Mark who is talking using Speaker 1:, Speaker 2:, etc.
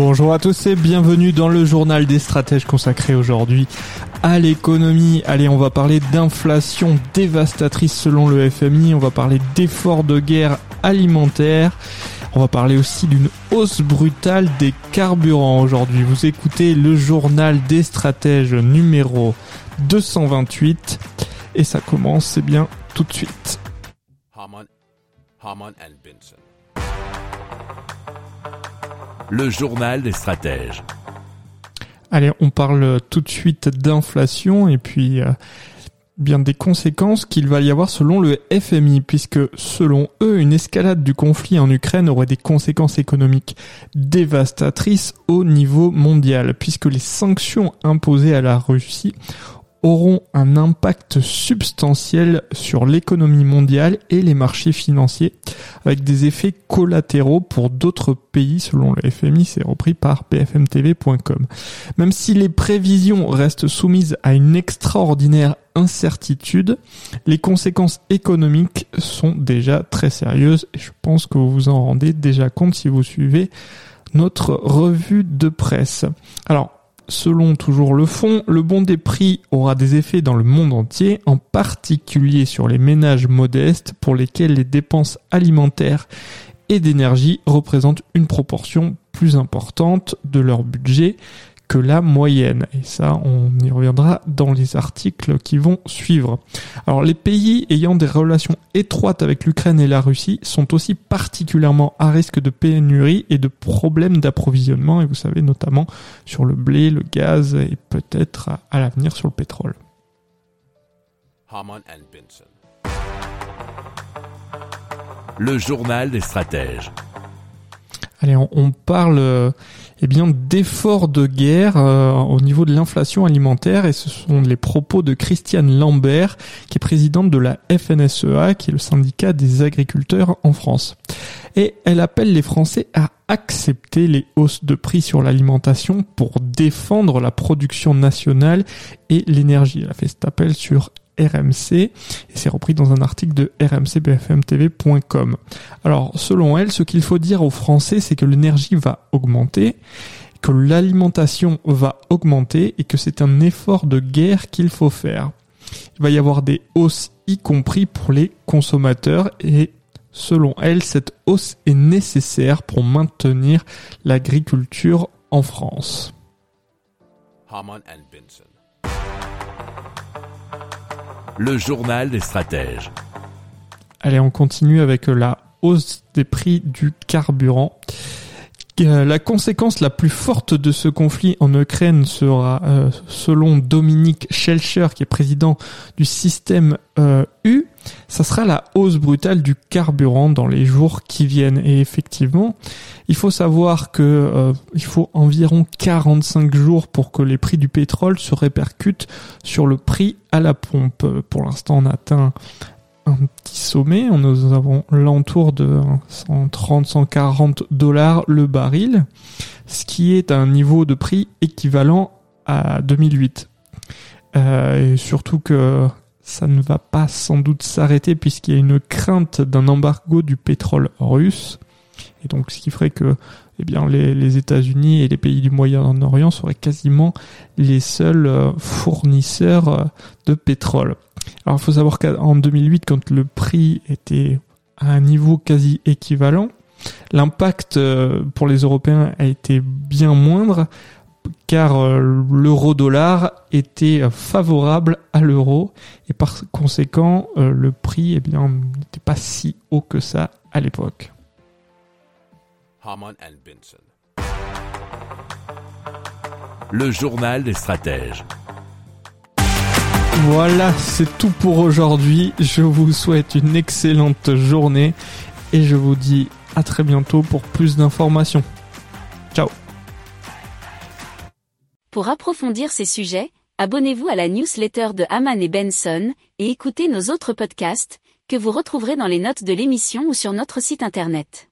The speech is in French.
Speaker 1: Bonjour à tous et bienvenue dans le journal des stratèges consacré aujourd'hui à l'économie. Allez, on va parler d'inflation dévastatrice selon le FMI, on va parler d'efforts de guerre alimentaire. On va parler aussi d'une hausse brutale des carburants aujourd'hui. Vous écoutez le journal des stratèges numéro 228 et ça commence, c'est bien tout de suite.
Speaker 2: Le journal des stratèges.
Speaker 1: Allez, on parle tout de suite d'inflation et puis euh, bien des conséquences qu'il va y avoir selon le FMI, puisque selon eux, une escalade du conflit en Ukraine aurait des conséquences économiques dévastatrices au niveau mondial, puisque les sanctions imposées à la Russie auront un impact substantiel sur l'économie mondiale et les marchés financiers, avec des effets collatéraux pour d'autres pays selon le FMI, c'est repris par bfmtv.com. Même si les prévisions restent soumises à une extraordinaire incertitude, les conséquences économiques sont déjà très sérieuses et je pense que vous vous en rendez déjà compte si vous suivez notre revue de presse. Alors, Selon toujours le fonds, le bond des prix aura des effets dans le monde entier, en particulier sur les ménages modestes pour lesquels les dépenses alimentaires et d'énergie représentent une proportion plus importante de leur budget que la moyenne. Et ça, on y reviendra dans les articles qui vont suivre. Alors, les pays ayant des relations étroites avec l'Ukraine et la Russie sont aussi particulièrement à risque de pénurie et de problèmes d'approvisionnement, et vous savez, notamment sur le blé, le gaz et peut-être à l'avenir sur le pétrole.
Speaker 2: Le journal des stratèges.
Speaker 1: Allez, on, parle euh, eh bien d'efforts de guerre euh, au niveau de l'inflation alimentaire et ce sont les propos de Christiane Lambert qui est présidente de la FNSEA qui est le syndicat des agriculteurs en France. Et elle appelle les Français à accepter les hausses de prix sur l'alimentation pour défendre la production nationale et l'énergie. Elle a fait cet appel sur RMC et c'est repris dans un article de rmcbfmtv.com. Alors, selon elle, ce qu'il faut dire aux Français, c'est que l'énergie va augmenter, que l'alimentation va augmenter et que c'est un effort de guerre qu'il faut faire. Il va y avoir des hausses y compris pour les consommateurs et selon elle, cette hausse est nécessaire pour maintenir l'agriculture en France.
Speaker 2: Le journal des stratèges.
Speaker 1: Allez, on continue avec la hausse des prix du carburant. La conséquence la plus forte de ce conflit en Ukraine sera, euh, selon Dominique Schelcher, qui est président du système euh, U, ça sera la hausse brutale du carburant dans les jours qui viennent. Et effectivement, il faut savoir que euh, il faut environ 45 jours pour que les prix du pétrole se répercutent sur le prix à la pompe. Pour l'instant, on atteint un petit sommet. Nous avons l'entour de 130-140 dollars le baril, ce qui est un niveau de prix équivalent à 2008. Euh, et surtout que ça ne va pas sans doute s'arrêter puisqu'il y a une crainte d'un embargo du pétrole russe. Et donc, ce qui ferait que eh bien, les, États-Unis et les pays du Moyen-Orient seraient quasiment les seuls euh, fournisseurs euh, de pétrole. Alors, il faut savoir qu'en 2008, quand le prix était à un niveau quasi équivalent, l'impact euh, pour les Européens a été bien moindre car l'euro-dollar était favorable à l'euro et par conséquent le prix eh n'était pas si haut que ça à l'époque.
Speaker 3: Haman and Benson.
Speaker 2: Le journal des stratèges.
Speaker 1: Voilà, c'est tout pour aujourd'hui. Je vous souhaite une excellente journée et je vous dis à très bientôt pour plus d'informations. Ciao
Speaker 4: Pour approfondir ces sujets, abonnez-vous à la newsletter de Haman et Benson et écoutez nos autres podcasts que vous retrouverez dans les notes de l'émission ou sur notre site internet.